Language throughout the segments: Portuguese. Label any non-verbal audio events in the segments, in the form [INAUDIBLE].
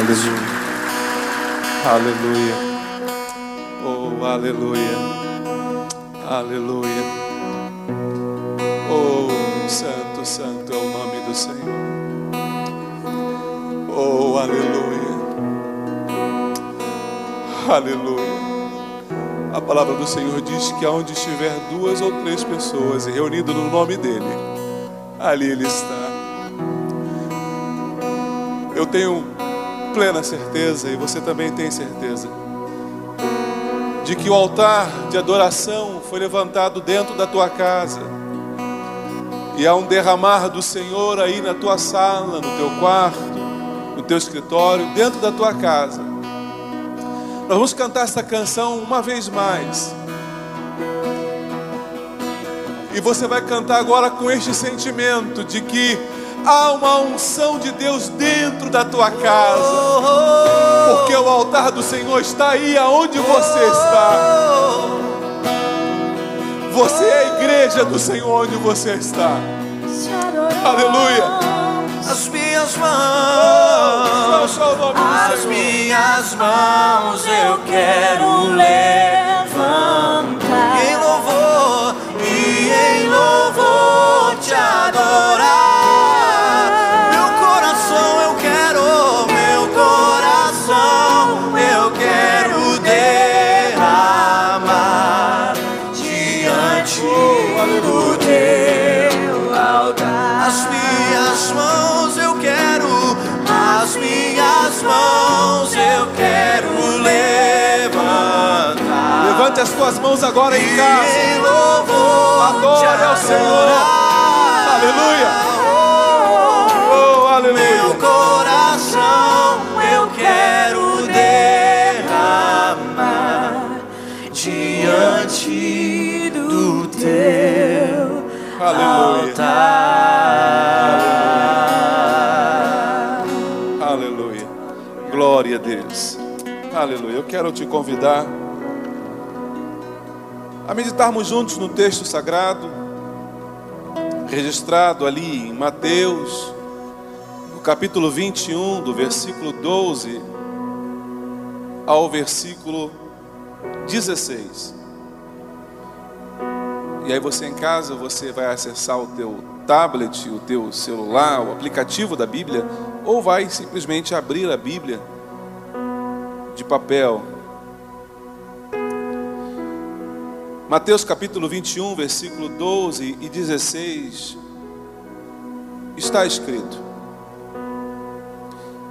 Aleluia. Aleluia. Oh, aleluia. Aleluia. Oh, santo, santo é o nome do Senhor. Oh, aleluia. Aleluia. A palavra do Senhor diz que aonde estiver duas ou três pessoas reunidas no nome dele, ali ele está. Eu tenho plena certeza, e você também tem certeza, de que o altar de adoração foi levantado dentro da tua casa, e há um derramar do Senhor aí na tua sala, no teu quarto, no teu escritório, dentro da tua casa. Nós vamos cantar essa canção uma vez mais. E você vai cantar agora com este sentimento de que há uma unção de Deus dentro da tua casa, porque o altar do Senhor está aí aonde você está. Você é a igreja do Senhor onde você está. Aleluia. As minhas mãos, as minhas mãos eu quero levantar Levante as tuas mãos agora em casa. Adore ao Senhor. Aleluia. Oh, Meu aleluia. coração eu quero derramar diante do teu Aleluia. altar. Aleluia. Glória a Deus. Aleluia. Eu quero te convidar a meditarmos juntos no texto sagrado, registrado ali em Mateus, no capítulo 21, do versículo 12 ao versículo 16. E aí você em casa, você vai acessar o teu tablet, o teu celular, o aplicativo da Bíblia, ou vai simplesmente abrir a Bíblia de papel. Mateus capítulo 21, versículo 12 e 16 está escrito: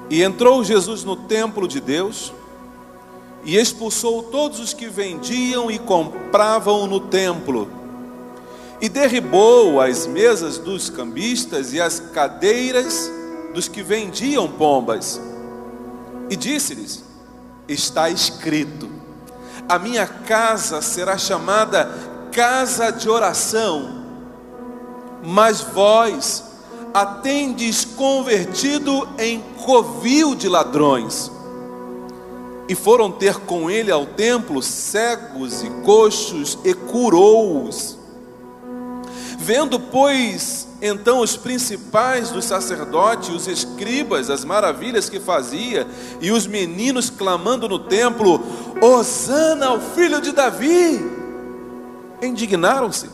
E entrou Jesus no templo de Deus e expulsou todos os que vendiam e compravam no templo e derribou as mesas dos cambistas e as cadeiras dos que vendiam pombas. E disse-lhes: Está escrito: A minha casa será chamada casa de oração, mas vós a tendes convertido em covil de ladrões. E foram ter com ele ao templo cegos e coxos e curou-os. Vendo, pois, então os principais dos sacerdotes, os escribas, as maravilhas que fazia, e os meninos clamando no templo: Hosana ao filho de Davi, indignaram-se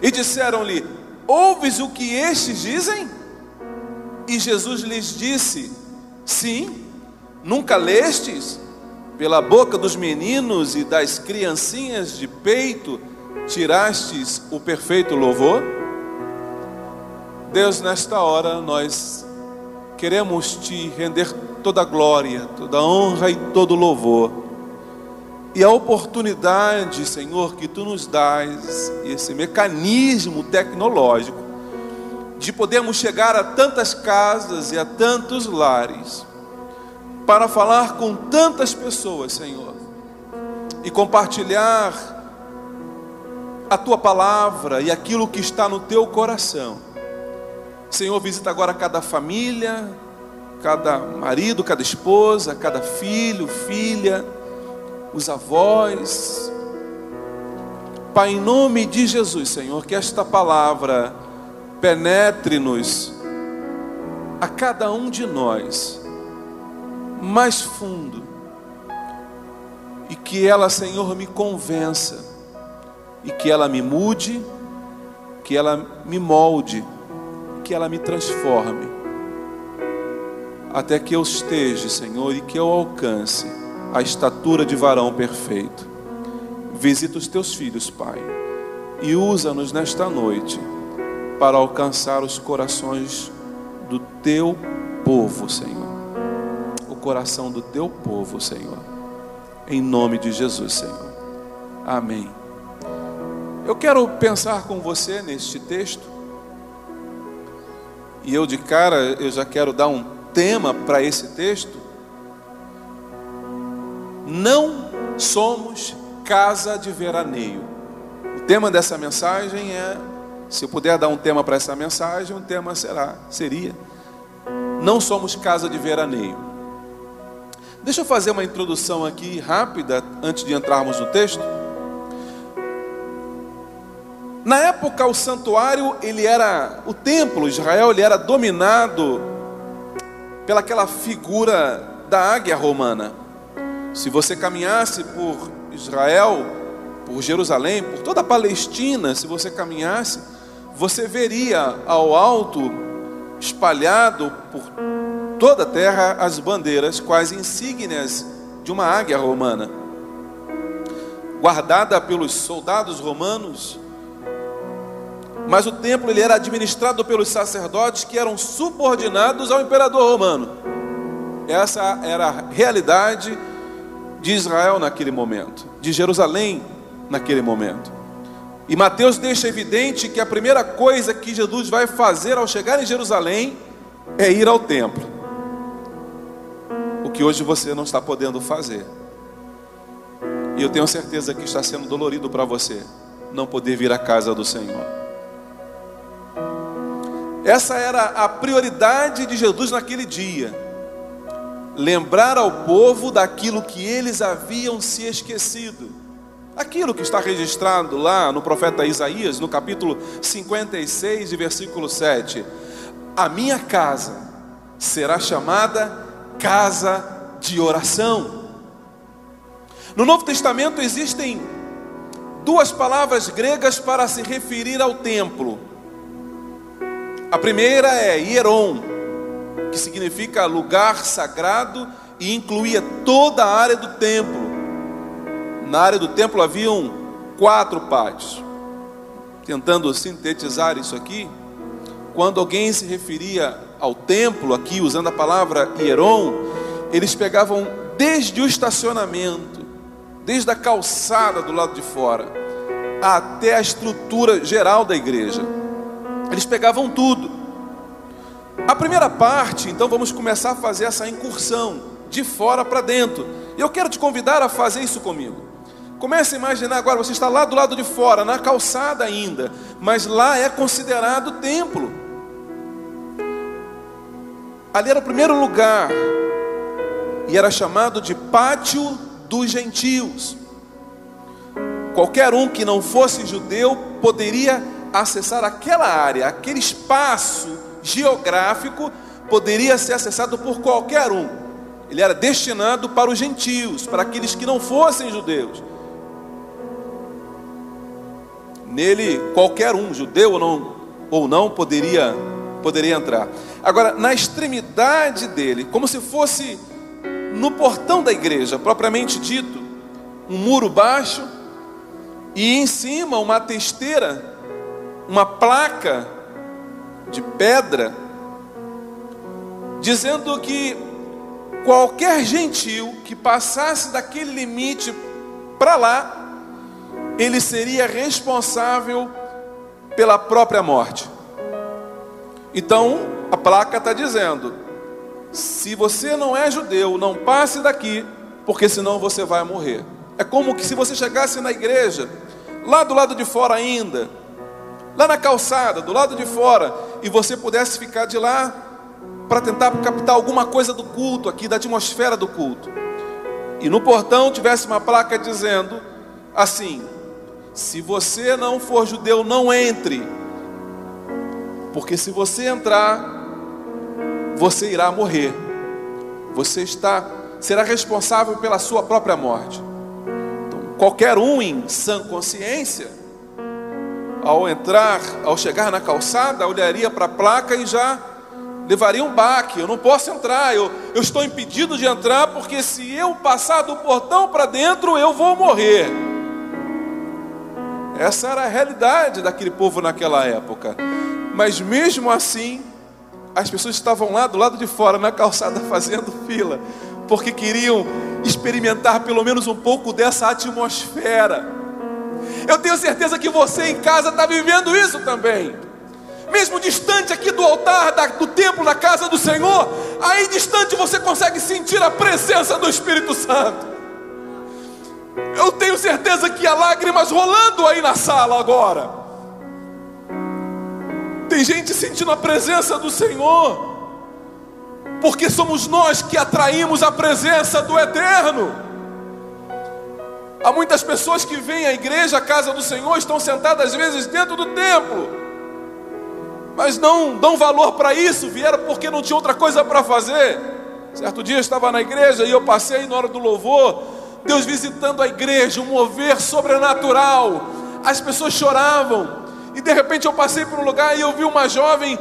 e disseram-lhe: Ouves o que estes dizem? E Jesus lhes disse: Sim, nunca lestes? Pela boca dos meninos e das criancinhas de peito tirastes o perfeito louvor? Deus, nesta hora nós queremos te render toda a glória, toda a honra e todo o louvor. E a oportunidade, Senhor, que tu nos dás, esse mecanismo tecnológico, de podermos chegar a tantas casas e a tantos lares, para falar com tantas pessoas, Senhor, e compartilhar a tua palavra e aquilo que está no teu coração. Senhor, visita agora cada família, cada marido, cada esposa, cada filho, filha, os avós. Pai, em nome de Jesus, Senhor, que esta palavra penetre-nos a cada um de nós mais fundo e que ela, Senhor, me convença e que ela me mude, que ela me molde, que ela me transforme, até que eu esteja, Senhor, e que eu alcance a estatura de varão perfeito. Visita os teus filhos, Pai, e usa-nos nesta noite para alcançar os corações do teu povo, Senhor. O coração do teu povo, Senhor. Em nome de Jesus, Senhor. Amém. Eu quero pensar com você neste texto. E eu de cara, eu já quero dar um tema para esse texto. Não somos casa de veraneio. O tema dessa mensagem é, se eu puder dar um tema para essa mensagem, o tema será, seria não somos casa de veraneio. Deixa eu fazer uma introdução aqui rápida antes de entrarmos no texto. Época o santuário, ele era o templo Israel, ele era dominado pelaquela figura da águia romana. Se você caminhasse por Israel, por Jerusalém, por toda a Palestina, se você caminhasse, você veria ao alto, espalhado por toda a terra, as bandeiras, quais insígnias de uma águia romana, guardada pelos soldados romanos mas o templo ele era administrado pelos sacerdotes que eram subordinados ao imperador romano. Essa era a realidade de Israel naquele momento, de Jerusalém naquele momento. E Mateus deixa evidente que a primeira coisa que Jesus vai fazer ao chegar em Jerusalém é ir ao templo. O que hoje você não está podendo fazer. E eu tenho certeza que está sendo dolorido para você não poder vir à casa do Senhor. Essa era a prioridade de Jesus naquele dia. Lembrar ao povo daquilo que eles haviam se esquecido. Aquilo que está registrado lá no profeta Isaías, no capítulo 56, versículo 7. A minha casa será chamada casa de oração. No Novo Testamento existem duas palavras gregas para se referir ao templo a primeira é Hieron, que significa lugar sagrado e incluía toda a área do templo. Na área do templo haviam quatro pátios. Tentando sintetizar isso aqui, quando alguém se referia ao templo, aqui usando a palavra Hieron, eles pegavam desde o estacionamento, desde a calçada do lado de fora, até a estrutura geral da igreja. Eles pegavam tudo. A primeira parte, então vamos começar a fazer essa incursão de fora para dentro. E eu quero te convidar a fazer isso comigo. Comece a imaginar agora, você está lá do lado de fora, na calçada ainda, mas lá é considerado templo. Ali era o primeiro lugar, e era chamado de pátio dos gentios. Qualquer um que não fosse judeu poderia acessar aquela área, aquele espaço geográfico, poderia ser acessado por qualquer um. Ele era destinado para os gentios, para aqueles que não fossem judeus. Nele, qualquer um, judeu ou não, ou não poderia, poderia entrar. Agora, na extremidade dele, como se fosse no portão da igreja, propriamente dito, um muro baixo, e em cima uma testeira uma placa de pedra dizendo que qualquer gentil que passasse daquele limite para lá, ele seria responsável pela própria morte. Então, a placa está dizendo: se você não é judeu, não passe daqui, porque senão você vai morrer. É como que se você chegasse na igreja, lá do lado de fora ainda, lá na calçada, do lado de fora, e você pudesse ficar de lá para tentar captar alguma coisa do culto aqui, da atmosfera do culto. E no portão tivesse uma placa dizendo assim: se você não for judeu, não entre. Porque se você entrar, você irá morrer. Você está será responsável pela sua própria morte. Então, qualquer um em sã consciência, ao entrar, ao chegar na calçada, olharia para a placa e já levaria um baque. Eu não posso entrar, eu, eu estou impedido de entrar, porque se eu passar do portão para dentro, eu vou morrer. Essa era a realidade daquele povo naquela época. Mas mesmo assim, as pessoas estavam lá do lado de fora, na calçada, [LAUGHS] fazendo fila, porque queriam experimentar pelo menos um pouco dessa atmosfera. Eu tenho certeza que você em casa está vivendo isso também. Mesmo distante aqui do altar, do templo, da casa do Senhor, aí distante você consegue sentir a presença do Espírito Santo. Eu tenho certeza que há lágrimas rolando aí na sala agora. Tem gente sentindo a presença do Senhor, porque somos nós que atraímos a presença do Eterno. Há muitas pessoas que vêm à igreja, à casa do Senhor, estão sentadas às vezes dentro do templo, mas não dão valor para isso, vieram porque não tinha outra coisa para fazer. Certo dia eu estava na igreja e eu passei na hora do louvor, Deus visitando a igreja, um mover sobrenatural. As pessoas choravam. E de repente eu passei por um lugar e eu vi uma jovem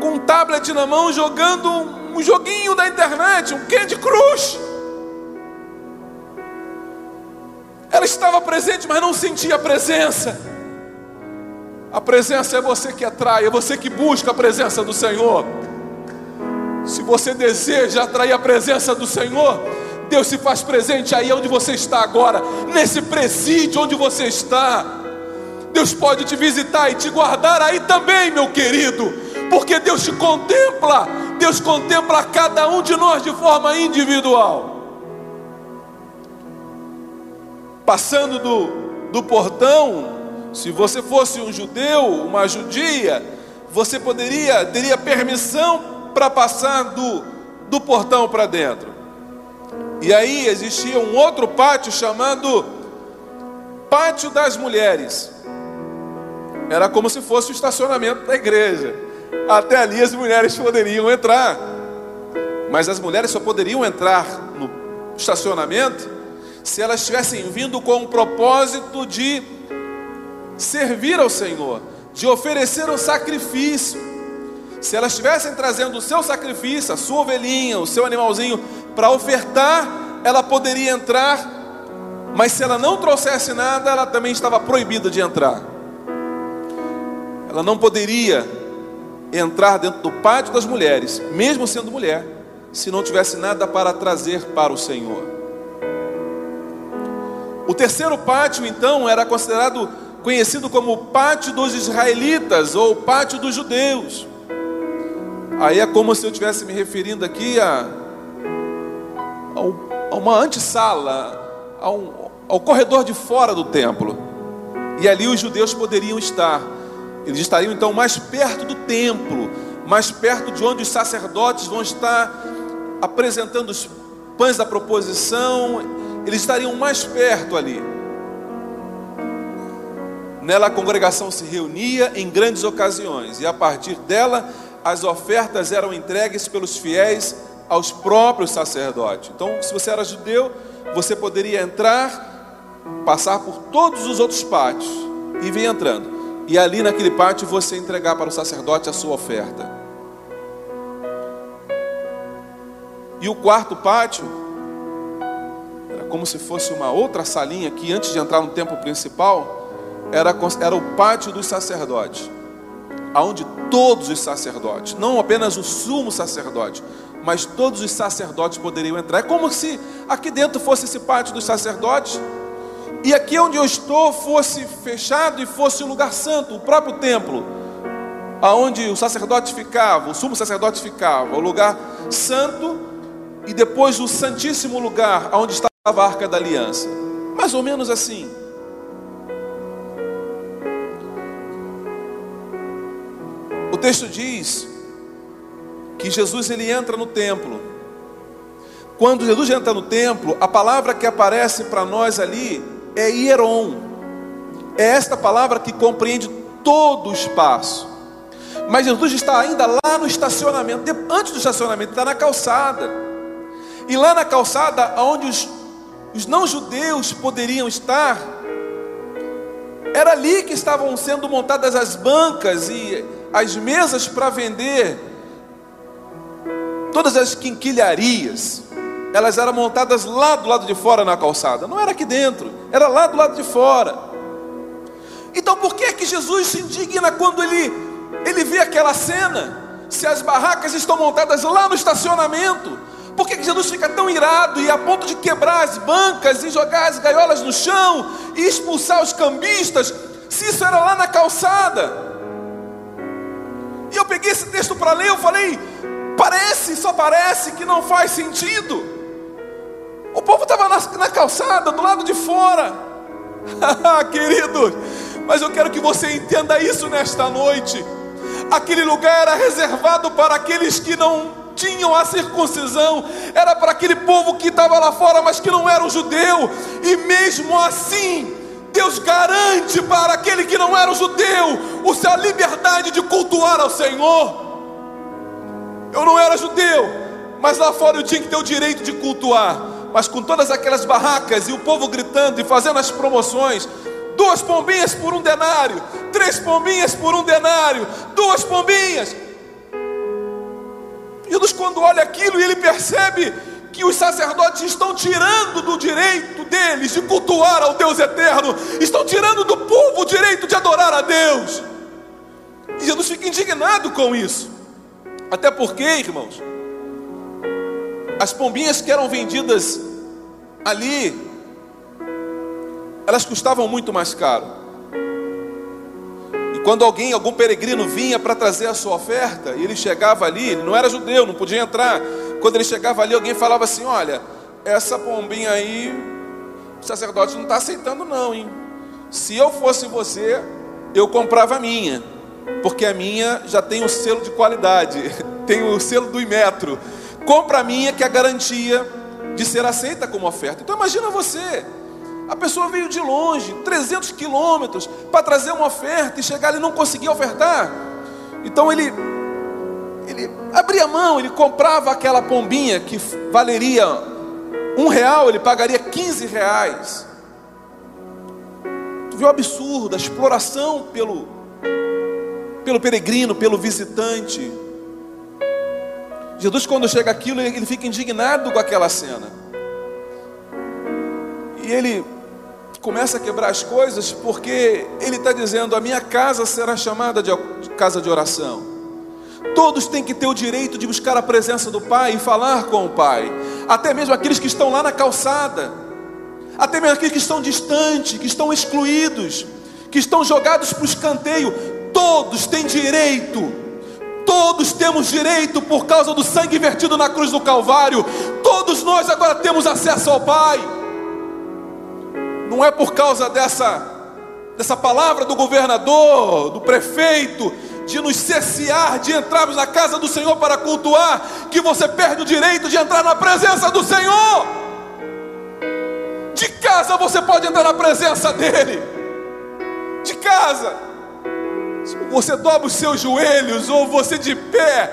com um tablet na mão jogando um joguinho da internet, um Candy Crush. Ela estava presente, mas não sentia a presença. A presença é você que atrai, é você que busca a presença do Senhor. Se você deseja atrair a presença do Senhor, Deus se faz presente aí onde você está agora, nesse presídio onde você está. Deus pode te visitar e te guardar aí também, meu querido, porque Deus te contempla, Deus contempla cada um de nós de forma individual. Passando do, do portão, se você fosse um judeu, uma judia, você poderia, teria permissão para passar do, do portão para dentro. E aí existia um outro pátio chamado Pátio das Mulheres. Era como se fosse o estacionamento da igreja. Até ali as mulheres poderiam entrar. Mas as mulheres só poderiam entrar no estacionamento se elas estivessem vindo com o propósito de servir ao Senhor, de oferecer um sacrifício. Se elas estivessem trazendo o seu sacrifício, a sua ovelhinha, o seu animalzinho, para ofertar, ela poderia entrar, mas se ela não trouxesse nada, ela também estava proibida de entrar. Ela não poderia entrar dentro do pátio das mulheres, mesmo sendo mulher, se não tivesse nada para trazer para o Senhor. O terceiro pátio, então, era considerado conhecido como pátio dos israelitas ou pátio dos judeus. Aí é como se eu estivesse me referindo aqui a, a, uma antessala, a um, ao corredor de fora do templo. E ali os judeus poderiam estar. Eles estariam então mais perto do templo, mais perto de onde os sacerdotes vão estar apresentando os pães da proposição, eles estariam mais perto ali. Nela a congregação se reunia em grandes ocasiões, e a partir dela as ofertas eram entregues pelos fiéis aos próprios sacerdotes. Então, se você era judeu, você poderia entrar, passar por todos os outros pátios e vir entrando e ali naquele pátio você entregar para o sacerdote a sua oferta. E o quarto pátio como se fosse uma outra salinha que antes de entrar no templo principal era, era o pátio dos sacerdotes, aonde todos os sacerdotes, não apenas o sumo sacerdote, mas todos os sacerdotes poderiam entrar. É como se aqui dentro fosse esse pátio dos sacerdotes e aqui onde eu estou fosse fechado e fosse o lugar santo, o próprio templo, aonde o sacerdote ficava, o sumo sacerdote ficava, o lugar santo e depois o santíssimo lugar onde estava a arca da aliança. Mais ou menos assim. O texto diz que Jesus ele entra no templo. Quando Jesus entra no templo, a palavra que aparece para nós ali é hieron. É esta palavra que compreende todo o espaço. Mas Jesus está ainda lá no estacionamento, antes do estacionamento, está na calçada. E lá na calçada, onde os, os não-judeus poderiam estar, era ali que estavam sendo montadas as bancas e as mesas para vender todas as quinquilharias elas eram montadas lá do lado de fora na calçada, não era aqui dentro, era lá do lado de fora. Então por que é que Jesus se indigna quando ele, ele vê aquela cena? Se as barracas estão montadas lá no estacionamento, por que, Jesus fica tão irado e a ponto de quebrar as bancas e jogar as gaiolas no chão e expulsar os cambistas, se isso era lá na calçada? E eu peguei esse texto para ler, eu falei, parece, só parece que não faz sentido. O povo estava na, na, calçada, do lado de fora. [LAUGHS] Querido, mas eu quero que você entenda isso nesta noite. Aquele lugar era reservado para aqueles que não tinham a circuncisão, era para aquele povo que estava lá fora, mas que não era um judeu, e mesmo assim, Deus garante para aquele que não era um judeu a liberdade de cultuar ao Senhor. Eu não era judeu, mas lá fora eu tinha que ter o direito de cultuar mas com todas aquelas barracas e o povo gritando e fazendo as promoções. Duas pombinhas por um denário, três pombinhas por um denário, duas pombinhas. Jesus, quando olha aquilo e ele percebe que os sacerdotes estão tirando do direito deles de cultuar ao Deus eterno, estão tirando do povo o direito de adorar a Deus. E Jesus fica indignado com isso. Até porque, irmãos, as pombinhas que eram vendidas ali, elas custavam muito mais caro. Quando alguém, algum peregrino vinha para trazer a sua oferta, e ele chegava ali, ele não era judeu, não podia entrar. Quando ele chegava ali, alguém falava assim: Olha, essa pombinha aí, o sacerdote não está aceitando, não, hein? Se eu fosse você, eu comprava a minha, porque a minha já tem o selo de qualidade, [LAUGHS] tem o selo do Imetro compra a minha, que é a garantia de ser aceita como oferta. Então imagina você, a pessoa veio de longe, 300 quilômetros, para trazer uma oferta e chegar ali não conseguia ofertar. Então ele, ele abria a mão, ele comprava aquela pombinha que valeria um real, ele pagaria 15 reais. Tu viu o absurdo, a exploração pelo, pelo peregrino, pelo visitante. Jesus, quando chega aquilo, ele fica indignado com aquela cena. E ele começa a quebrar as coisas, porque ele está dizendo: a minha casa será chamada de casa de oração. Todos têm que ter o direito de buscar a presença do Pai e falar com o Pai, até mesmo aqueles que estão lá na calçada, até mesmo aqueles que estão distantes, que estão excluídos, que estão jogados para o escanteio. Todos têm direito Todos temos direito por causa do sangue vertido na cruz do Calvário. Todos nós agora temos acesso ao Pai. Não é por causa dessa dessa palavra do governador, do prefeito, de nos cessear de entrarmos na casa do Senhor para cultuar, que você perde o direito de entrar na presença do Senhor. De casa você pode entrar na presença dEle. De casa você dobra os seus joelhos, ou você de pé,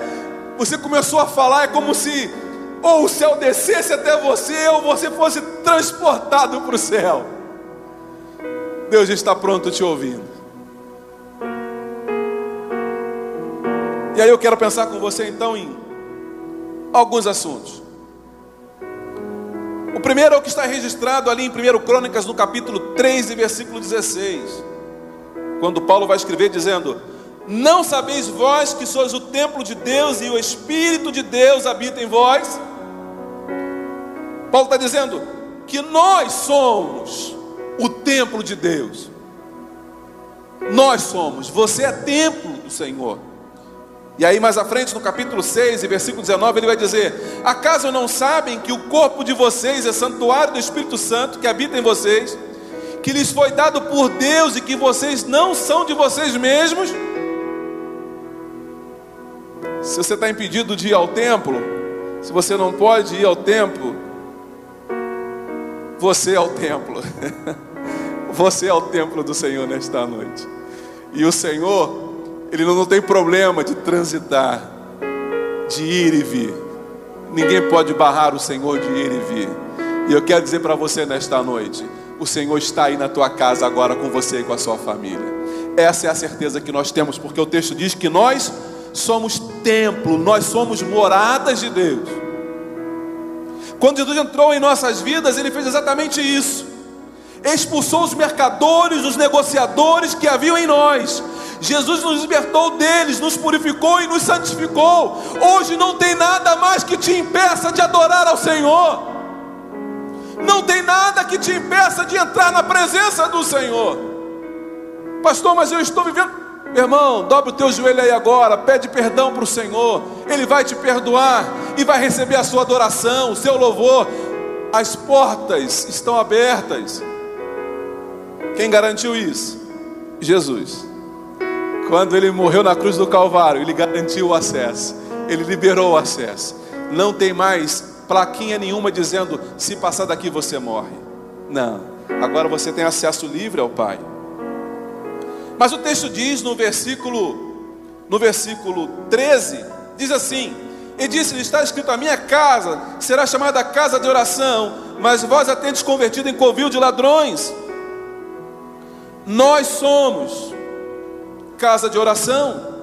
você começou a falar, é como se ou o céu descesse até você, ou você fosse transportado para o céu. Deus está pronto te ouvindo. E aí eu quero pensar com você então em alguns assuntos. O primeiro é o que está registrado ali em 1 Crônicas, no capítulo 3, versículo 16 quando Paulo vai escrever dizendo: Não sabeis vós que sois o templo de Deus e o Espírito de Deus habita em vós? Paulo está dizendo que nós somos o templo de Deus. Nós somos, você é templo do Senhor. E aí, mais à frente, no capítulo 6, versículo 19, ele vai dizer: Acaso não sabem que o corpo de vocês é santuário do Espírito Santo que habita em vocês, que lhes foi dado por Deus e que vocês não são de vocês mesmos? Se você está impedido de ir ao templo, se você não pode ir ao templo, você é o templo. [LAUGHS] Você é o templo do Senhor nesta noite. E o Senhor ele não tem problema de transitar, de ir e vir. Ninguém pode barrar o Senhor de ir e vir. E eu quero dizer para você nesta noite: o Senhor está aí na tua casa agora com você e com a sua família. Essa é a certeza que nós temos, porque o texto diz que nós somos templo, nós somos moradas de Deus. Quando Jesus entrou em nossas vidas, ele fez exatamente isso. Expulsou os mercadores, os negociadores que haviam em nós, Jesus nos libertou deles, nos purificou e nos santificou. Hoje não tem nada mais que te impeça de adorar ao Senhor. Não tem nada que te impeça de entrar na presença do Senhor. Pastor, mas eu estou vivendo. Meu irmão, dobre o teu joelho aí agora, pede perdão para o Senhor, Ele vai te perdoar e vai receber a sua adoração, o seu louvor. As portas estão abertas. Quem garantiu isso? Jesus. Quando ele morreu na cruz do Calvário, ele garantiu o acesso, ele liberou o acesso. Não tem mais plaquinha nenhuma dizendo: se passar daqui você morre. Não, agora você tem acesso livre ao Pai. Mas o texto diz no versículo, no versículo 13, diz assim: E disse: Está escrito: A minha casa será chamada casa de oração, mas vós a tendes convertido em covil de ladrões. Nós somos casa de oração.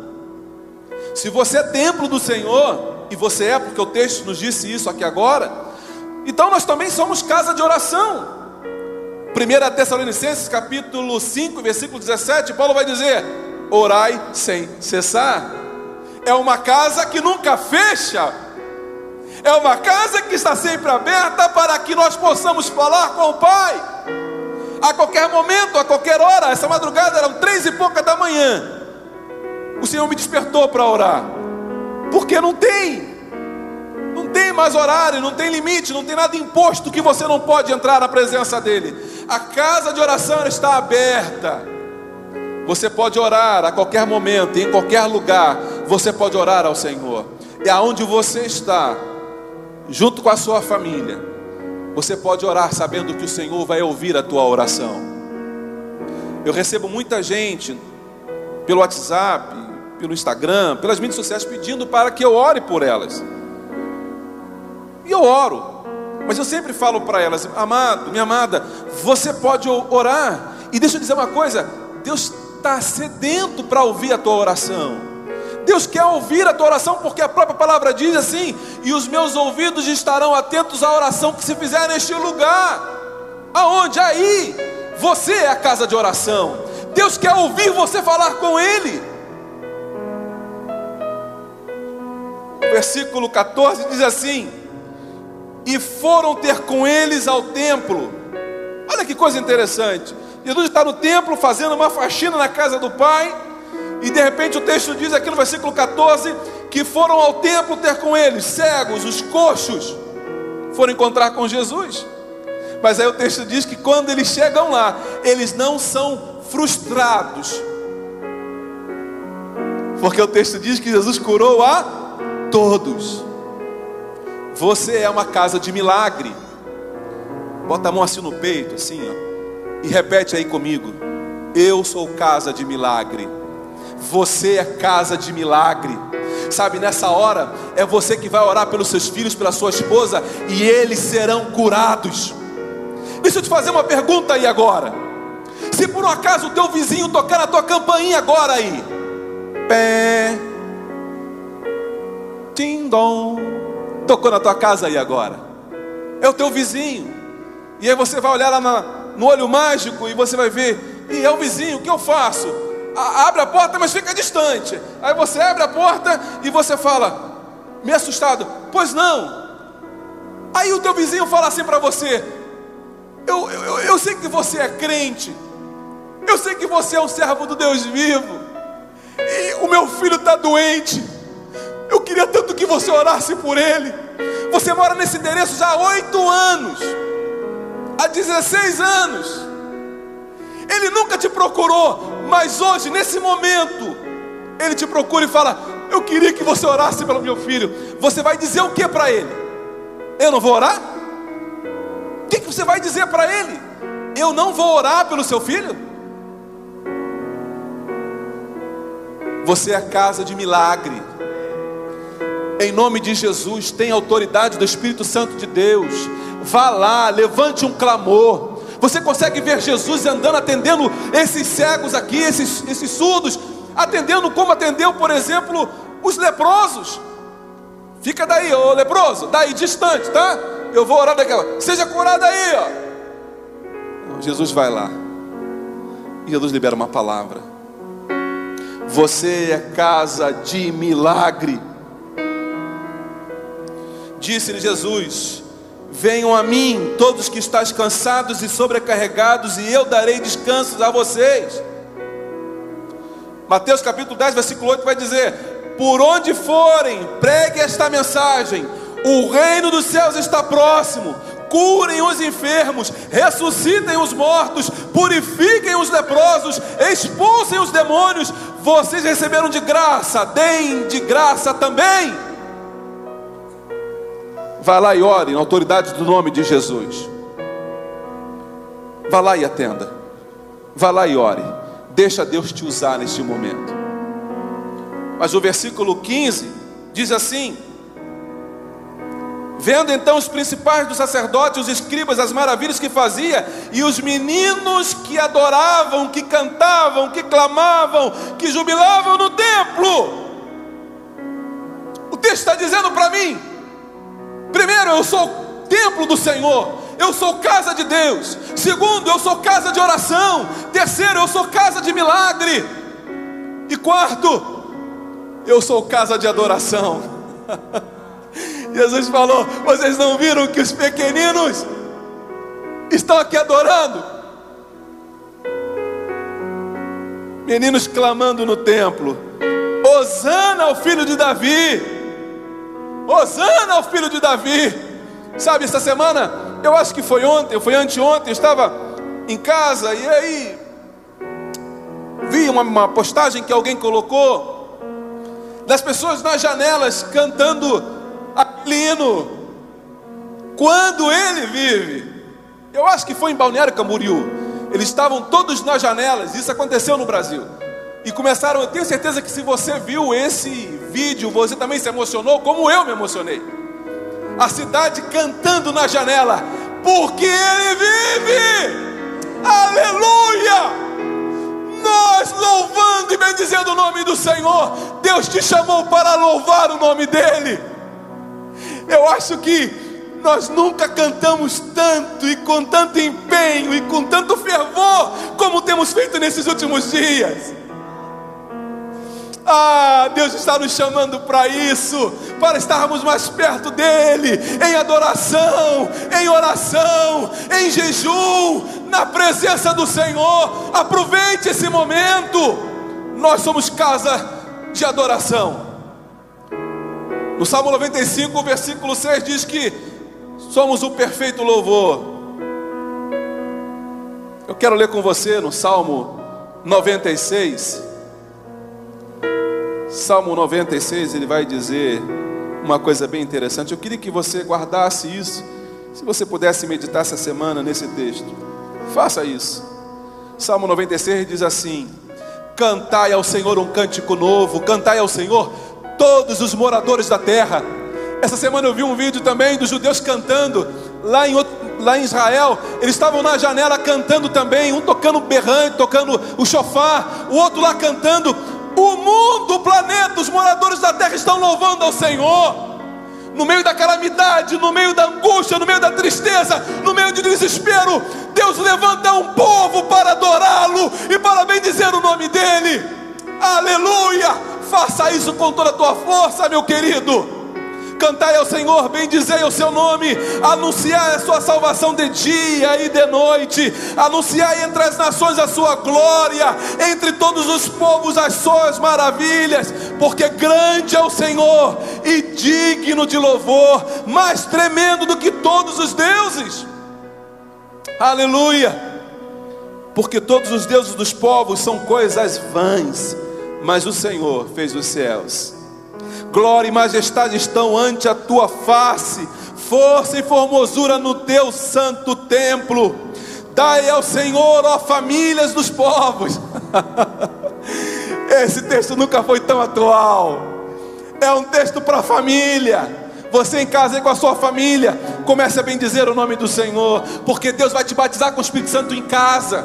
Se você é templo do Senhor, e você é, porque o texto nos disse isso aqui agora, então nós também somos casa de oração. 1 Tessalonicenses capítulo 5, versículo 17, Paulo vai dizer: orai sem cessar. É uma casa que nunca fecha, é uma casa que está sempre aberta para que nós possamos falar com o Pai a qualquer momento, a qualquer hora. Essa madrugada eram três e pouca da manhã. O Senhor me despertou para orar, porque não tem, tem mais horário, não tem limite, não tem nada imposto que você não pode entrar na presença dEle. A casa de oração está aberta. Você pode orar a qualquer momento, em qualquer lugar, você pode orar ao Senhor. E aonde você está, junto com a sua família, você pode orar sabendo que o Senhor vai ouvir a tua oração. Eu recebo muita gente pelo WhatsApp, pelo Instagram, pelas mídias sociais pedindo para que eu ore por elas. E eu oro. Mas eu sempre falo para elas, amado, minha amada, você pode orar. E deixa eu dizer uma coisa: Deus está sedento para ouvir a tua oração. Deus quer ouvir a tua oração, porque a própria palavra diz assim: e os meus ouvidos estarão atentos à oração que se fizer neste lugar. Aonde? Aí, você é a casa de oração. Deus quer ouvir você falar com Ele. O versículo 14 diz assim: E foram ter com eles ao templo. Olha que coisa interessante. Jesus está no templo fazendo uma faxina na casa do Pai. E de repente o texto diz aqui no versículo 14: que foram ao templo ter com eles, cegos, os coxos, foram encontrar com Jesus. Mas aí o texto diz que quando eles chegam lá, eles não são frustrados. Porque o texto diz que Jesus curou a todos. Você é uma casa de milagre. Bota a mão assim no peito, assim, ó, e repete aí comigo: Eu sou casa de milagre. Você é casa de milagre. Sabe, nessa hora é você que vai orar pelos seus filhos, pela sua esposa, e eles serão curados. Deixa eu te fazer uma pergunta aí agora. Se por um acaso o teu vizinho tocar na tua campainha agora aí, pé, tindom, tocou na tua casa aí agora, é o teu vizinho, e aí você vai olhar lá na, no olho mágico e você vai ver, e é o vizinho, o que eu faço? abre a porta, mas fica distante. Aí você abre a porta e você fala, meio assustado, pois não. Aí o teu vizinho fala assim para você: eu, eu, eu, sei que você é crente. Eu sei que você é um servo do Deus vivo. E o meu filho está doente. Eu queria tanto que você orasse por ele. Você mora nesse endereço já há oito anos, há 16 anos. Ele nunca te procurou, mas hoje, nesse momento, ele te procura e fala: Eu queria que você orasse pelo meu filho. Você vai dizer o que para ele? Eu não vou orar? O que, que você vai dizer para ele? Eu não vou orar pelo seu filho? Você é casa de milagre. Em nome de Jesus, tem autoridade do Espírito Santo de Deus. Vá lá, levante um clamor. Você consegue ver Jesus andando, atendendo esses cegos aqui, esses, esses surdos, atendendo como atendeu, por exemplo, os leprosos. Fica daí, ô leproso, daí distante, tá? Eu vou orar daquela. Seja curado aí, ó. Jesus vai lá. E Jesus libera uma palavra. Você é casa de milagre. Disse-lhe Jesus: Venham a mim, todos que estáis cansados e sobrecarregados, e eu darei descansos a vocês. Mateus capítulo 10, versículo 8 vai dizer: Por onde forem, pregue esta mensagem: o reino dos céus está próximo. Curem os enfermos, ressuscitem os mortos, purifiquem os leprosos, expulsem os demônios. Vocês receberam de graça, deem de graça também. Vá lá e ore na autoridade do nome de Jesus. Vá lá e atenda. Vá lá e ore. Deixa Deus te usar neste momento. Mas o versículo 15 diz assim: Vendo então os principais dos sacerdotes, os escribas, as maravilhas que fazia, e os meninos que adoravam, que cantavam, que clamavam, que jubilavam no templo. O texto está dizendo para mim: primeiro, eu sou templo do Senhor, eu sou casa de Deus. Segundo, eu sou casa de oração. Terceiro, eu sou casa de milagre. E quarto, eu sou casa de adoração. [LAUGHS] Jesus falou: Vocês não viram que os pequeninos estão aqui adorando? Meninos clamando no templo: Hosana ao filho de Davi! Hosana ao filho de Davi! Sabe, essa semana, eu acho que foi ontem, foi anteontem, eu estava em casa e aí vi uma, uma postagem que alguém colocou das pessoas nas janelas cantando aquele hino. Quando ele vive, eu acho que foi em Balneário Camboriú. Eles estavam todos nas janelas, isso aconteceu no Brasil. E começaram, eu tenho certeza que se você viu esse vídeo, você também se emocionou, como eu me emocionei. A cidade cantando na janela, porque ele vive! Aleluia! Nós louvando e bendizendo o nome do Senhor, Deus te chamou para louvar o nome dEle. Eu acho que nós nunca cantamos tanto e com tanto empenho e com tanto fervor como temos feito nesses últimos dias. Ah, Deus está nos chamando para isso, para estarmos mais perto dEle, em adoração, em oração, em jejum, na presença do Senhor. Aproveite esse momento. Nós somos casa de adoração. No Salmo 95, versículo 6 diz que somos o perfeito louvor. Eu quero ler com você no Salmo 96. Salmo 96, ele vai dizer uma coisa bem interessante. Eu queria que você guardasse isso. Se você pudesse meditar essa semana nesse texto, faça isso. Salmo 96 diz assim: Cantai ao Senhor um cântico novo, cantai ao Senhor todos os moradores da terra. Essa semana eu vi um vídeo também dos judeus cantando lá em, lá em Israel. Eles estavam na janela cantando também, um tocando berrante, tocando o chofar, o outro lá cantando. O mundo, o planeta, os moradores da terra estão louvando ao Senhor. No meio da calamidade, no meio da angústia, no meio da tristeza, no meio do desespero, Deus levanta um povo para adorá-lo e para bendizer o nome dEle. Aleluia! Faça isso com toda a tua força, meu querido. Cantai ao Senhor, bendizei o seu nome, anunciai a sua salvação de dia e de noite, anunciai entre as nações a sua glória, entre todos os povos as suas maravilhas, porque grande é o Senhor e digno de louvor, mais tremendo do que todos os deuses. Aleluia! Porque todos os deuses dos povos são coisas vãs, mas o Senhor fez os céus. Glória e majestade estão ante a tua face, força e formosura no teu santo templo. Dai ao Senhor, ó famílias dos povos. [LAUGHS] Esse texto nunca foi tão atual. É um texto para a família. Você em casa aí com a sua família, comece a bendizer o nome do Senhor, porque Deus vai te batizar com o Espírito Santo em casa.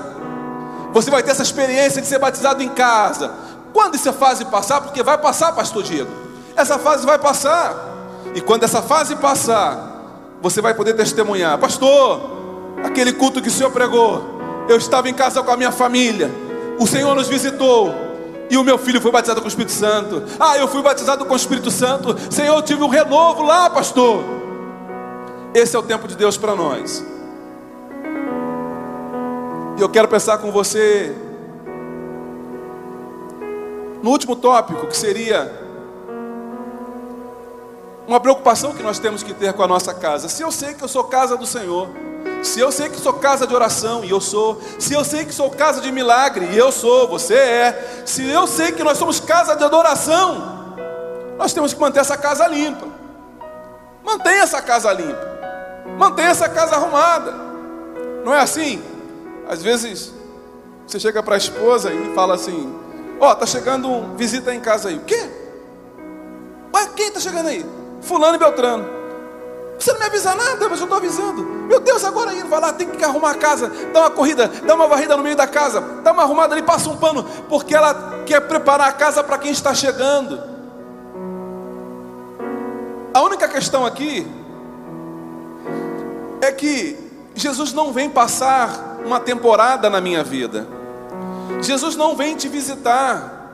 Você vai ter essa experiência de ser batizado em casa. Quando essa fase passar, porque vai passar, pastor Diego. Essa fase vai passar. E quando essa fase passar, você vai poder testemunhar, pastor, aquele culto que o Senhor pregou, eu estava em casa com a minha família. O Senhor nos visitou. E o meu filho foi batizado com o Espírito Santo. Ah, eu fui batizado com o Espírito Santo. Senhor, eu tive um renovo lá, pastor. Esse é o tempo de Deus para nós. E eu quero pensar com você no último tópico, que seria uma preocupação que nós temos que ter com a nossa casa. Se eu sei que eu sou casa do Senhor, se eu sei que sou casa de oração, e eu sou, se eu sei que sou casa de milagre, e eu sou, você é, se eu sei que nós somos casa de adoração, nós temos que manter essa casa limpa. Mantenha essa casa limpa. Mantenha essa casa arrumada. Não é assim? Às vezes você chega para a esposa e fala assim: Ó, oh, tá chegando um visita em casa aí. O quê? Ué, quem tá chegando aí? Fulano e Beltrano. Você não me avisa nada, mas eu estou avisando. Meu Deus, agora aí, vai lá, tem que arrumar a casa, dá uma corrida, dá uma varrida no meio da casa, dá uma arrumada ali, passa um pano, porque ela quer preparar a casa para quem está chegando. A única questão aqui é que Jesus não vem passar uma temporada na minha vida. Jesus não vem te visitar.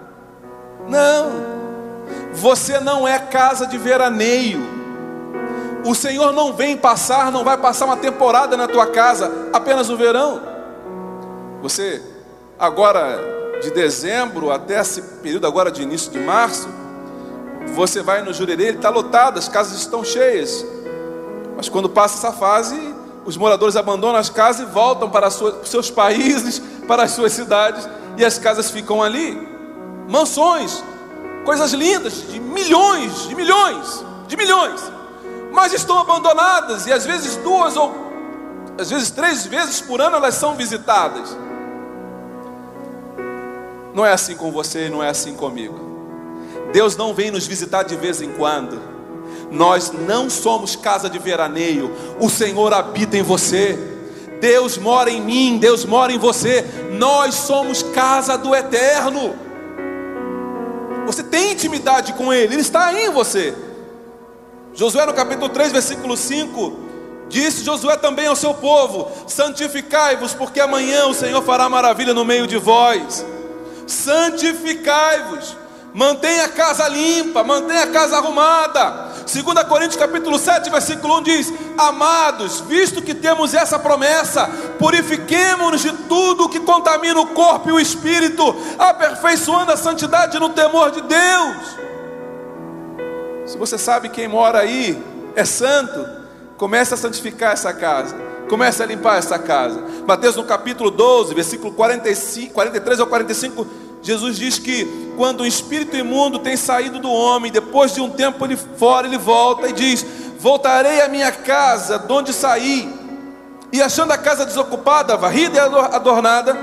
Não. Você não é casa de veraneio. O Senhor não vem passar, não vai passar uma temporada na tua casa, apenas o verão. Você agora de dezembro até esse período agora de início de março, você vai no Jurerê, ele está lotado, as casas estão cheias. Mas quando passa essa fase, os moradores abandonam as casas e voltam para os seus [LAUGHS] países, para as suas cidades, e as casas ficam ali. Mansões, coisas lindas, de milhões, de milhões, de milhões, mas estão abandonadas, e às vezes duas ou às vezes três vezes por ano elas são visitadas. Não é assim com você, não é assim comigo. Deus não vem nos visitar de vez em quando. Nós não somos casa de veraneio, o Senhor habita em você. Deus mora em mim, Deus mora em você. Nós somos casa do eterno. Você tem intimidade com Ele, Ele está em você. Josué no capítulo 3, versículo 5, disse Josué também ao seu povo: Santificai-vos, porque amanhã o Senhor fará maravilha no meio de vós. Santificai-vos, mantenha a casa limpa, mantenha a casa arrumada. 2 Coríntios capítulo 7, versículo 1 diz: Amados, visto que temos essa promessa, purifiquemo-nos de tudo que contamina o corpo e o espírito, aperfeiçoando a santidade no temor de Deus. Se você sabe quem mora aí é santo, comece a santificar essa casa. Comece a limpar essa casa. Mateus no capítulo 12, versículo 45, 43 ao 45 Jesus diz que quando o espírito imundo tem saído do homem, depois de um tempo ele fora, ele volta e diz: Voltarei à minha casa, de onde saí, e achando a casa desocupada, varrida e adornada,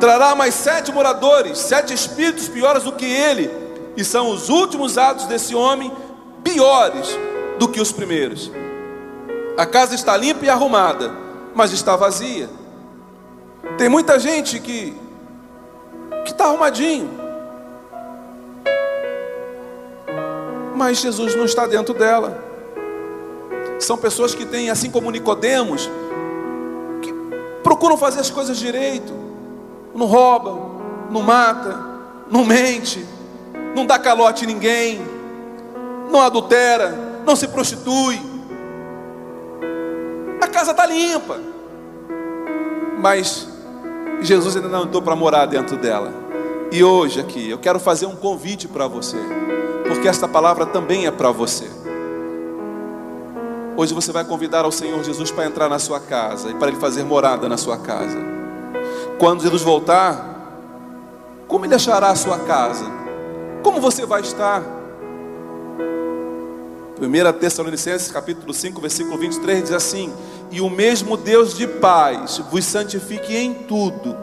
trará mais sete moradores, sete espíritos piores do que ele, e são os últimos atos desse homem piores do que os primeiros. A casa está limpa e arrumada, mas está vazia. Tem muita gente que que está arrumadinho. Mas Jesus não está dentro dela. São pessoas que têm, assim como Nicodemos, procuram fazer as coisas direito, não roubam, não mata, não mente, não dá calote em ninguém, não adultera, não se prostitui. A casa está limpa. Mas Jesus ainda não entrou para morar dentro dela. E hoje aqui, eu quero fazer um convite para você, porque esta palavra também é para você. Hoje você vai convidar ao Senhor Jesus para entrar na sua casa e para Ele fazer morada na sua casa. Quando Jesus voltar, como Ele achará a sua casa? Como você vai estar? 1 Tessalonicenses capítulo 5, versículo 23 diz assim: E o mesmo Deus de paz vos santifique em tudo,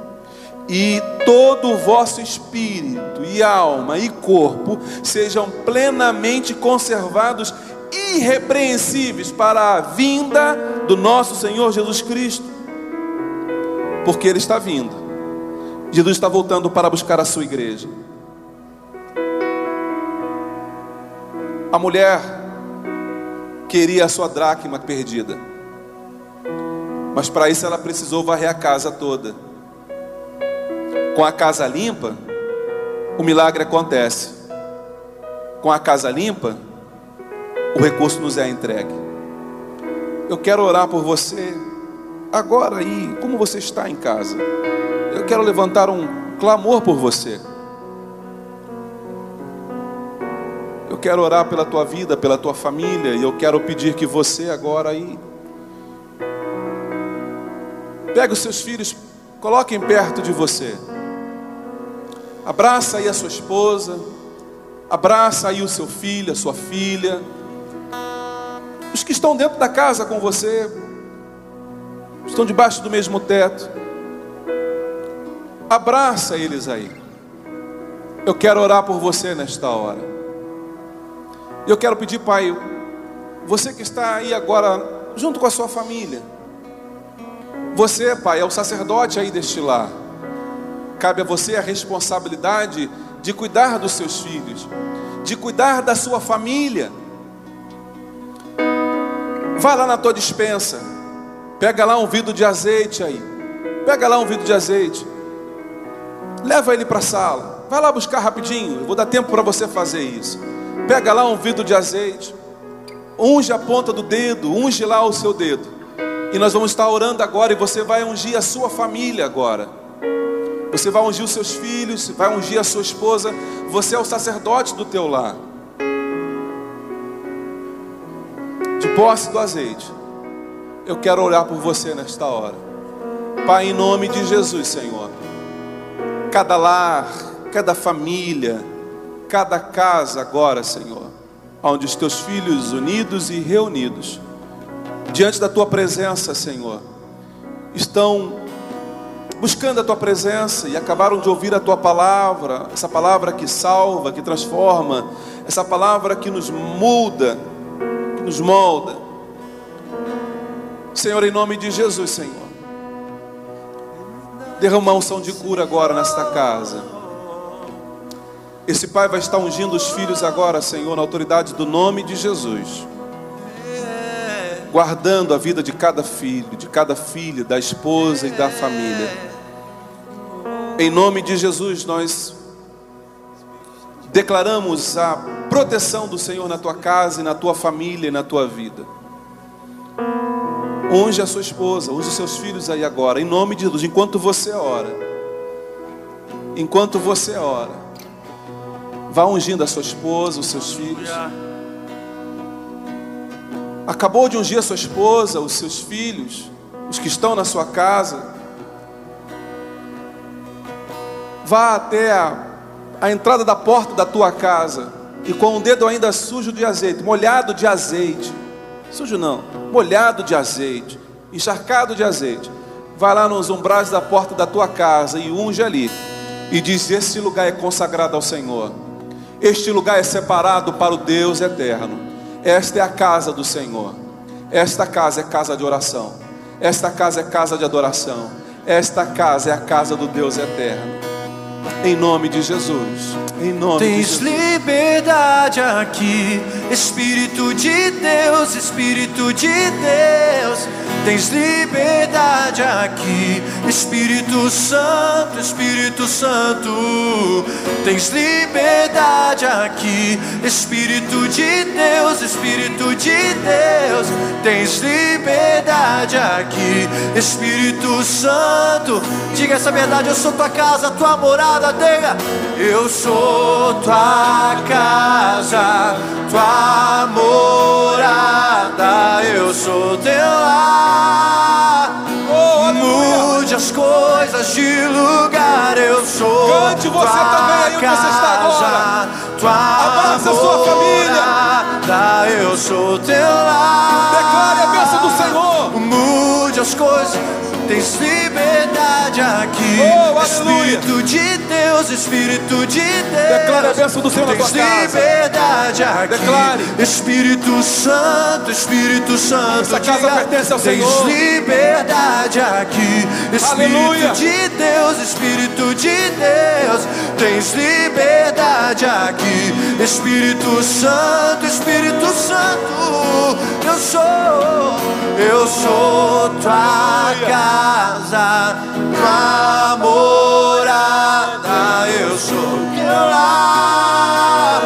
e todo o vosso espírito, e alma, e corpo sejam plenamente conservados irrepreensíveis para a vinda do nosso Senhor Jesus Cristo. Porque Ele está vindo. Jesus está voltando para buscar a sua igreja. A mulher queria a sua dracma perdida. Mas para isso ela precisou varrer a casa toda. Com a casa limpa, o milagre acontece. Com a casa limpa, o recurso nos é entregue. Eu quero orar por você agora aí, como você está em casa. Eu quero levantar um clamor por você. Eu quero orar pela tua vida, pela tua família, e eu quero pedir que você agora aí pegue os seus filhos, coloquem perto de você. Abraça aí a sua esposa, abraça aí o seu filho, a sua filha os que estão dentro da casa com você, estão debaixo do mesmo teto, abraça eles aí. Eu quero orar por você nesta hora. Eu quero pedir, Pai, você que está aí agora, junto com a sua família, você, Pai, é o sacerdote aí deste lar. Cabe a você a responsabilidade de cuidar dos seus filhos, de cuidar da sua família Vai lá na tua dispensa. Pega lá um vidro de azeite aí. Pega lá um vidro de azeite. Leva ele para a sala. Vai lá buscar rapidinho. Vou dar tempo para você fazer isso. Pega lá um vidro de azeite. Unge a ponta do dedo. Unge lá o seu dedo. E nós vamos estar orando agora. E você vai ungir a sua família agora. Você vai ungir os seus filhos. Vai ungir a sua esposa. Você é o sacerdote do teu lar. Posse do azeite, eu quero orar por você nesta hora. Pai, em nome de Jesus, Senhor. Cada lar, cada família, cada casa agora, Senhor, onde os teus filhos unidos e reunidos, diante da tua presença, Senhor, estão buscando a tua presença e acabaram de ouvir a tua palavra, essa palavra que salva, que transforma, essa palavra que nos muda, nos molda. Senhor, em nome de Jesus, Senhor. Derrama unção de cura agora nesta casa. Esse pai vai estar ungindo os filhos agora, Senhor, na autoridade do nome de Jesus. Guardando a vida de cada filho, de cada filha, da esposa e da família. Em nome de Jesus, nós declaramos a proteção do Senhor na tua casa e na tua família e na tua vida. Unge a sua esposa, unge os seus filhos aí agora, em nome de Jesus, enquanto você ora. Enquanto você ora. Vá ungindo a sua esposa, os seus filhos. Acabou de ungir a sua esposa, os seus filhos, os que estão na sua casa. Vá até a a entrada da porta da tua casa e com o dedo ainda sujo de azeite, molhado de azeite, sujo não, molhado de azeite, encharcado de azeite, vai lá nos umbrais da porta da tua casa e unge ali. E diz: Esse lugar é consagrado ao Senhor, este lugar é separado para o Deus eterno, esta é a casa do Senhor, esta casa é casa de oração, esta casa é casa de adoração, esta casa é a casa do Deus eterno. Em nome de Jesus. Em nome Tens de Jesus. liberdade aqui. Espírito de Deus, Espírito de Deus, tens liberdade aqui. Espírito Santo, Espírito Santo, tens liberdade aqui. Espírito de Deus, Espírito de Deus, tens liberdade aqui. Espírito Santo, diga essa verdade, eu sou tua casa, tua morada, diga. Eu sou tua casa, tua morada, eu sou teu lar. Oh, Mude as coisas de lugar, eu sou Cante você tua também aí onde você está casa, agora. Tua Abraça a sua família. eu sou teu lar. Declare a bênção do Senhor. Mude as coisas, tens liberdade aqui. Oh, aleluia. Espírito de Deus, Espírito de Deus. Declare a bênção do Senhor na Tens tua casa. liberdade aqui. Declare. Espírito Santo, Espírito Santo. Essa casa diga, pertence ao tens Senhor. liberdade aqui. Espírito Aleluia. de Deus, Espírito de Deus. Tens liberdade aqui. Espírito Santo, Espírito Santo. Eu sou, eu sou tua casa, tua morada. Eu sou teu lar.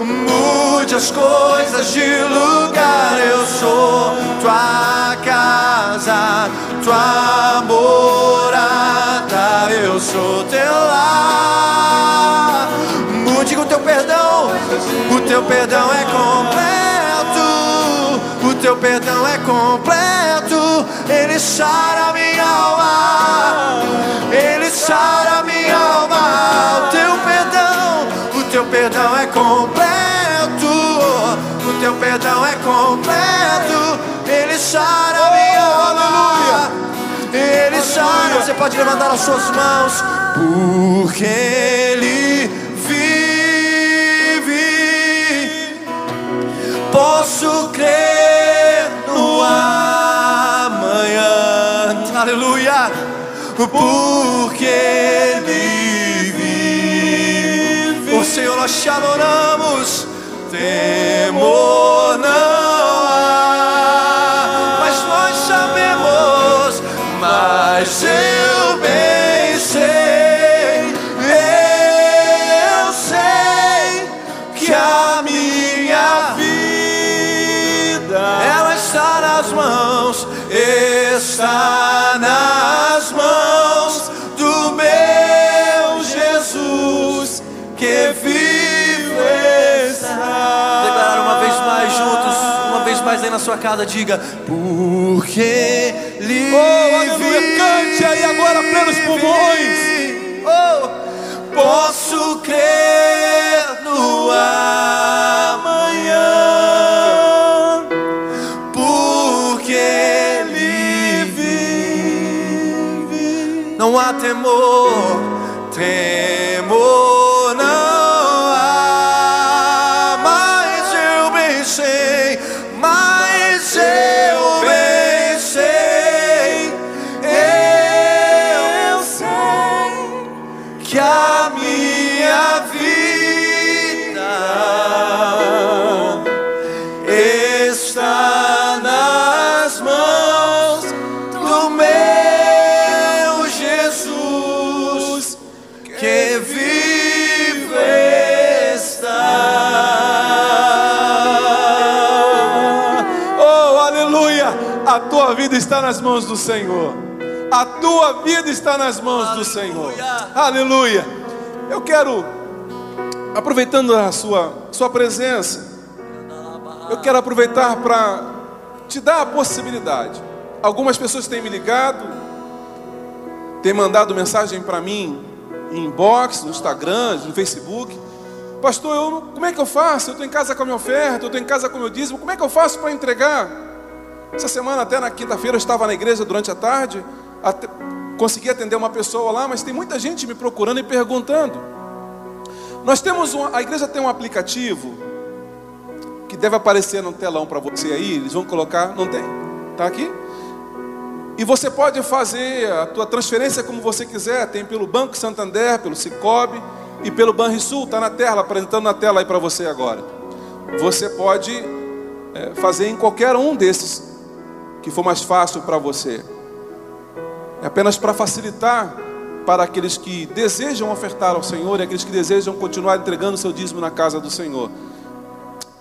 Mude as coisas de lugar. Eu sou tua casa, tua morada. Eu sou teu lar. Mude o teu perdão. O teu perdão é completo. O teu perdão é completo. Ele sara minha alma. Ele sara minha alma. Perdão é completo. O teu perdão é completo. Ele sara minha alma. Ele sara. Você pode levantar as suas mãos. Porque Ele vive. Posso crer no amanhã. Aleluia. Porque nós te adoramos. Temor mais aí na sua casa, diga porque livre. Oh, aleluia. Cante aí agora, plenos pulmões. Oh, posso crer no amanhã, porque Ele vive. Não há temor vida está nas mãos do Senhor. A tua vida está nas mãos do Senhor. Aleluia! Eu quero, aproveitando a sua, sua presença, eu quero aproveitar para te dar a possibilidade. Algumas pessoas têm me ligado, têm mandado mensagem para mim em inbox, no Instagram, no Facebook. Pastor, eu como é que eu faço? Eu estou em casa com a minha oferta, eu estou em casa com o meu dízimo, como é que eu faço para entregar? Essa semana, até na quinta-feira, eu estava na igreja durante a tarde, até- consegui atender uma pessoa lá, mas tem muita gente me procurando e perguntando. Nós temos um, a igreja tem um aplicativo que deve aparecer no telão para você aí, eles vão colocar, não tem? Tá aqui? E você pode fazer a tua transferência como você quiser, tem pelo Banco Santander, pelo Cicobi, e pelo Banrisul, está na tela, apresentando na tela aí para você agora. Você pode é, fazer em qualquer um desses que for mais fácil para você. É apenas para facilitar para aqueles que desejam ofertar ao Senhor e aqueles que desejam continuar entregando seu dízimo na casa do Senhor.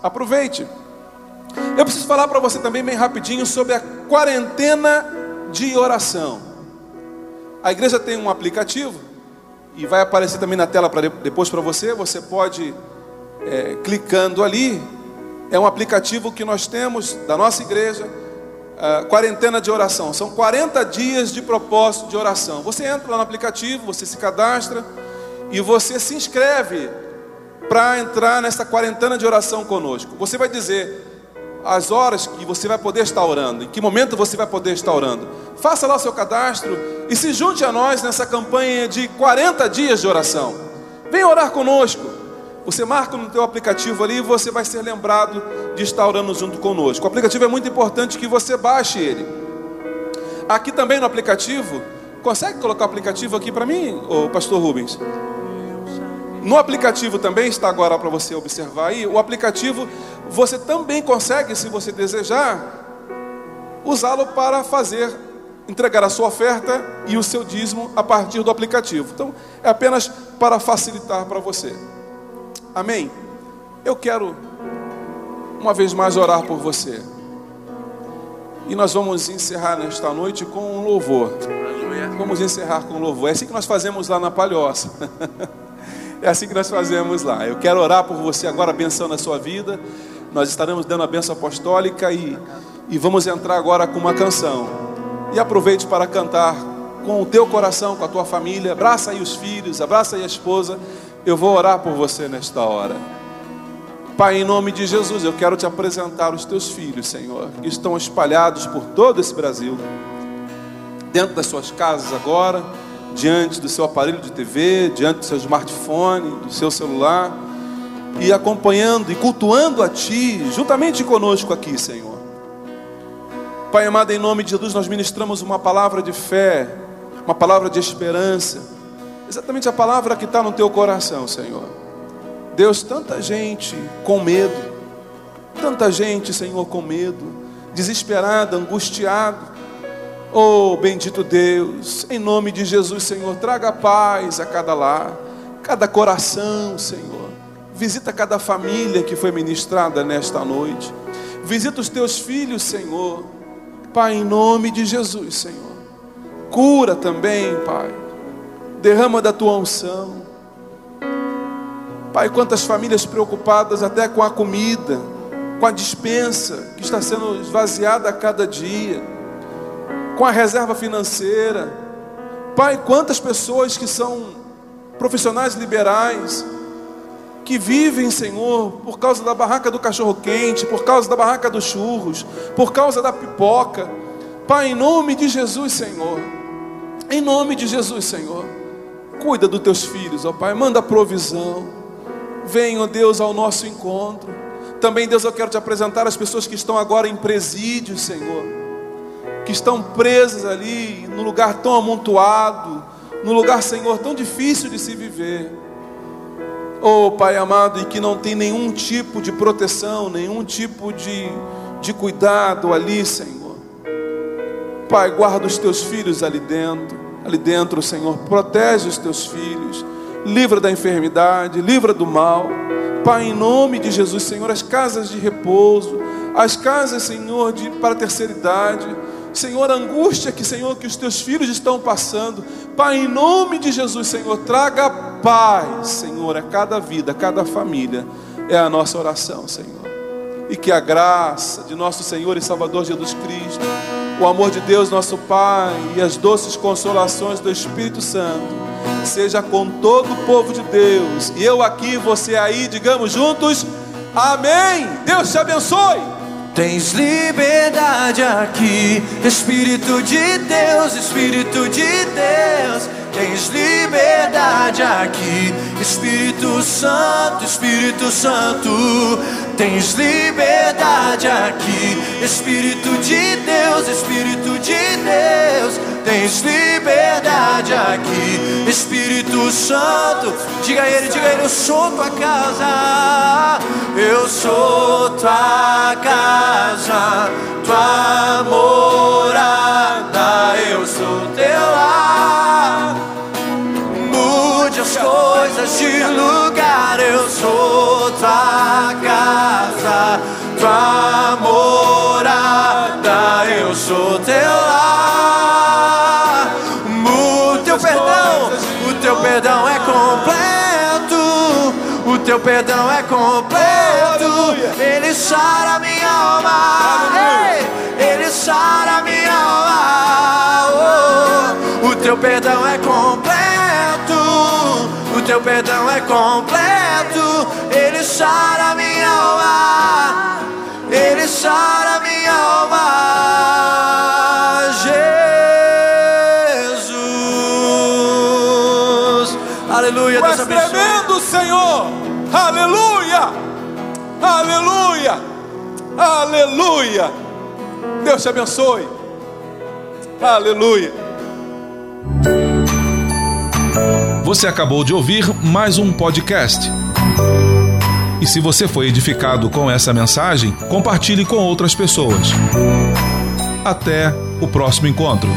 Aproveite. Eu preciso falar para você também bem rapidinho sobre a quarentena de oração. A igreja tem um aplicativo e vai aparecer também na tela para depois para você. Você pode é, clicando ali. É um aplicativo que nós temos da nossa igreja. Uh, quarentena de oração. São 40 dias de propósito de oração. Você entra lá no aplicativo, você se cadastra e você se inscreve para entrar nessa quarentena de oração conosco. Você vai dizer as horas que você vai poder estar orando, em que momento você vai poder estar orando. Faça lá o seu cadastro e se junte a nós nessa campanha de 40 dias de oração. Venha orar conosco. Você marca no teu aplicativo ali e você vai ser lembrado de estar orando junto conosco. O aplicativo é muito importante que você baixe ele. Aqui também no aplicativo, consegue colocar o aplicativo aqui para mim, o pastor Rubens? No aplicativo também está agora para você observar aí. O aplicativo você também consegue, se você desejar, usá-lo para fazer, entregar a sua oferta e o seu dízimo a partir do aplicativo. Então, é apenas para facilitar para você. Amém? Eu quero uma vez mais orar por você. E nós vamos encerrar nesta noite com um louvor. Vamos encerrar com um louvor. É assim que nós fazemos lá na Palhoça. [LAUGHS] É assim que nós fazemos lá. Eu quero orar por você agora, abençoando a sua vida. Nós estaremos dando a benção apostólica e, e vamos entrar agora com uma canção. E aproveite para cantar com o teu coração, com a tua família. Abraça aí os filhos, abraça aí a esposa. Eu vou orar por você nesta hora. Pai, em nome de Jesus, eu quero te apresentar os teus filhos, Senhor, que estão espalhados por todo esse Brasil, dentro das suas casas agora diante do seu aparelho de TV, diante do seu smartphone, do seu celular, e acompanhando e cultuando a Ti, juntamente conosco aqui, Senhor. Pai amado, em nome de Jesus, nós ministramos uma palavra de fé, uma palavra de esperança, exatamente a palavra que está no Teu coração, Senhor. Deus, tanta gente com medo, tanta gente, Senhor, com medo, desesperada, angustiada, Oh, bendito Deus, em nome de Jesus, Senhor, traga paz a cada lar, cada coração, Senhor. Visita cada família que foi ministrada nesta noite. Visita os teus filhos, Senhor. Pai, em nome de Jesus, Senhor. Cura também, Pai. Derrama da tua unção. Pai, quantas famílias preocupadas até com a comida, com a dispensa que está sendo esvaziada a cada dia com a reserva financeira. Pai, quantas pessoas que são profissionais liberais, que vivem, Senhor, por causa da barraca do cachorro quente, por causa da barraca dos churros, por causa da pipoca. Pai, em nome de Jesus, Senhor, em nome de Jesus, Senhor, cuida dos teus filhos, ó Pai, manda provisão. Venha, ó Deus, ao nosso encontro. Também, Deus, eu quero te apresentar as pessoas que estão agora em presídio, Senhor que estão presas ali, no lugar tão amontoado, no lugar, Senhor, tão difícil de se viver. Oh, Pai amado, e que não tem nenhum tipo de proteção, nenhum tipo de, de cuidado ali, Senhor. Pai, guarda os teus filhos ali dentro, ali dentro, Senhor, protege os teus filhos, livra da enfermidade, livra do mal. Pai, em nome de Jesus, Senhor, as casas de repouso, as casas, Senhor, de, para a terceira idade, Senhor, a angústia que, Senhor, que os teus filhos estão passando. Pai, em nome de Jesus, Senhor, traga paz, Senhor, a cada vida, a cada família. É a nossa oração, Senhor. E que a graça de nosso Senhor e Salvador Jesus Cristo, o amor de Deus, nosso Pai, e as doces consolações do Espírito Santo, seja com todo o povo de Deus. E eu aqui, você aí, digamos juntos: Amém. Deus te abençoe. Tens liberdade aqui, Espírito de Deus, Espírito de Deus. Tens liberdade aqui, Espírito Santo, Espírito Santo. Tens liberdade aqui, Espírito de Deus, Espírito de Deus. Tens liberdade aqui, Espírito Santo, diga a ele, diga a ele, eu sou tua casa, eu sou tua casa, tua morada, eu sou teu lar. Mude as coisas de lugar, eu sou tua casa, tua morada, eu sou teu lar. O teu perdão, o teu perdão é completo, o teu perdão é completo, ele sara minha alma, ele sara minha alma. Oh, o teu perdão é completo, o teu perdão é completo, ele sara minha alma, ele sara minha alma. Jesus, aleluia, Deus abençoe. tremendo, Senhor. Aleluia. Aleluia. Aleluia. Deus te abençoe. Aleluia. Você acabou de ouvir mais um podcast. E se você foi edificado com essa mensagem, compartilhe com outras pessoas. Até o próximo encontro.